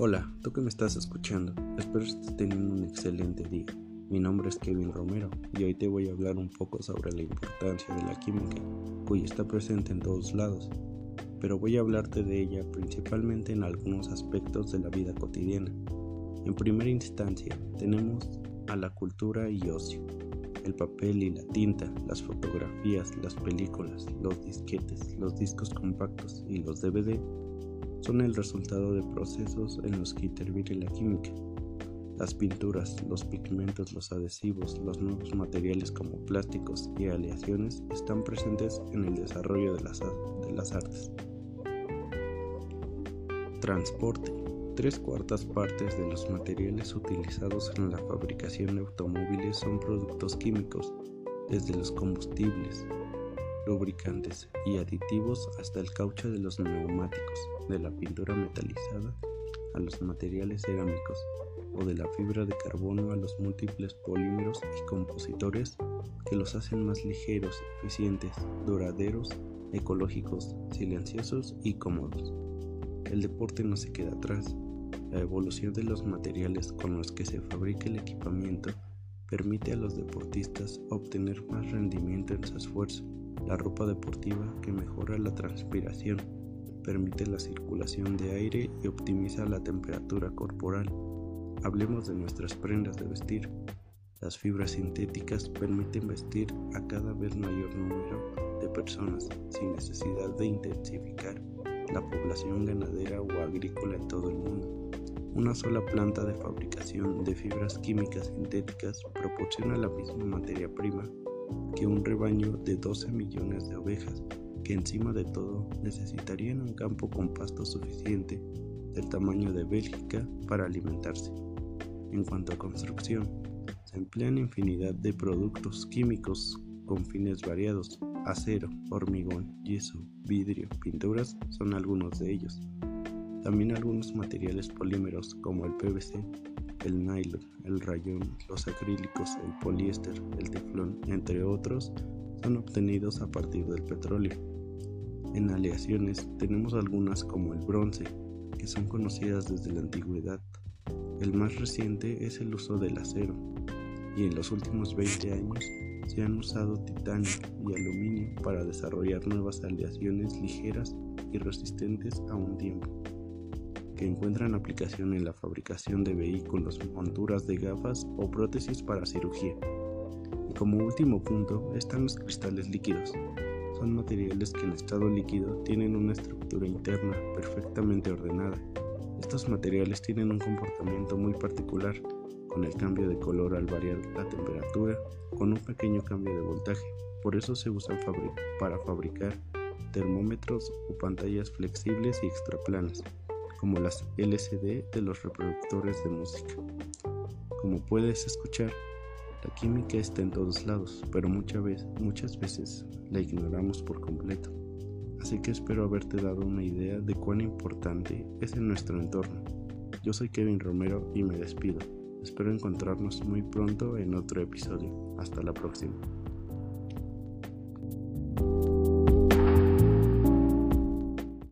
Hola, tú que me estás escuchando, espero estés teniendo un excelente día. Mi nombre es Kevin Romero y hoy te voy a hablar un poco sobre la importancia de la química, cuya está presente en todos lados, pero voy a hablarte de ella principalmente en algunos aspectos de la vida cotidiana. En primera instancia, tenemos a la cultura y ocio, el papel y la tinta, las fotografías, las películas, los disquetes, los discos compactos y los DVD son el resultado de procesos en los que interviene la química. Las pinturas, los pigmentos, los adhesivos, los nuevos materiales como plásticos y aleaciones están presentes en el desarrollo de las, de las artes. Transporte. Tres cuartas partes de los materiales utilizados en la fabricación de automóviles son productos químicos, desde los combustibles, lubricantes y aditivos hasta el caucho de los neumáticos, de la pintura metalizada a los materiales cerámicos o de la fibra de carbono a los múltiples polímeros y compositores que los hacen más ligeros, eficientes, duraderos, ecológicos, silenciosos y cómodos. El deporte no se queda atrás. La evolución de los materiales con los que se fabrica el equipamiento permite a los deportistas obtener más rendimiento en su esfuerzo la ropa deportiva que mejora la transpiración, permite la circulación de aire y optimiza la temperatura corporal. Hablemos de nuestras prendas de vestir. Las fibras sintéticas permiten vestir a cada vez mayor número de personas sin necesidad de intensificar la población ganadera o agrícola en todo el mundo. Una sola planta de fabricación de fibras químicas sintéticas proporciona la misma materia prima que un rebaño de 12 millones de ovejas, que encima de todo necesitarían un campo con pasto suficiente del tamaño de Bélgica para alimentarse. En cuanto a construcción, se emplean infinidad de productos químicos con fines variados. Acero, hormigón, yeso, vidrio, pinturas son algunos de ellos. También algunos materiales polímeros como el PVC el nylon, el rayón, los acrílicos, el poliéster, el teflón, entre otros, son obtenidos a partir del petróleo. En aleaciones tenemos algunas como el bronce, que son conocidas desde la antigüedad. El más reciente es el uso del acero, y en los últimos 20 años se han usado titanio y aluminio para desarrollar nuevas aleaciones ligeras y resistentes a un tiempo que encuentran aplicación en la fabricación de vehículos, monturas de gafas o prótesis para cirugía. Y como último punto están los cristales líquidos. Son materiales que en estado líquido tienen una estructura interna perfectamente ordenada. Estos materiales tienen un comportamiento muy particular, con el cambio de color al variar la temperatura, con un pequeño cambio de voltaje. Por eso se usan para fabricar termómetros o pantallas flexibles y extraplanas como las LCD de los reproductores de música. Como puedes escuchar, la química está en todos lados, pero muchas veces, muchas veces la ignoramos por completo. Así que espero haberte dado una idea de cuán importante es en nuestro entorno. Yo soy Kevin Romero y me despido. Espero encontrarnos muy pronto en otro episodio. Hasta la próxima.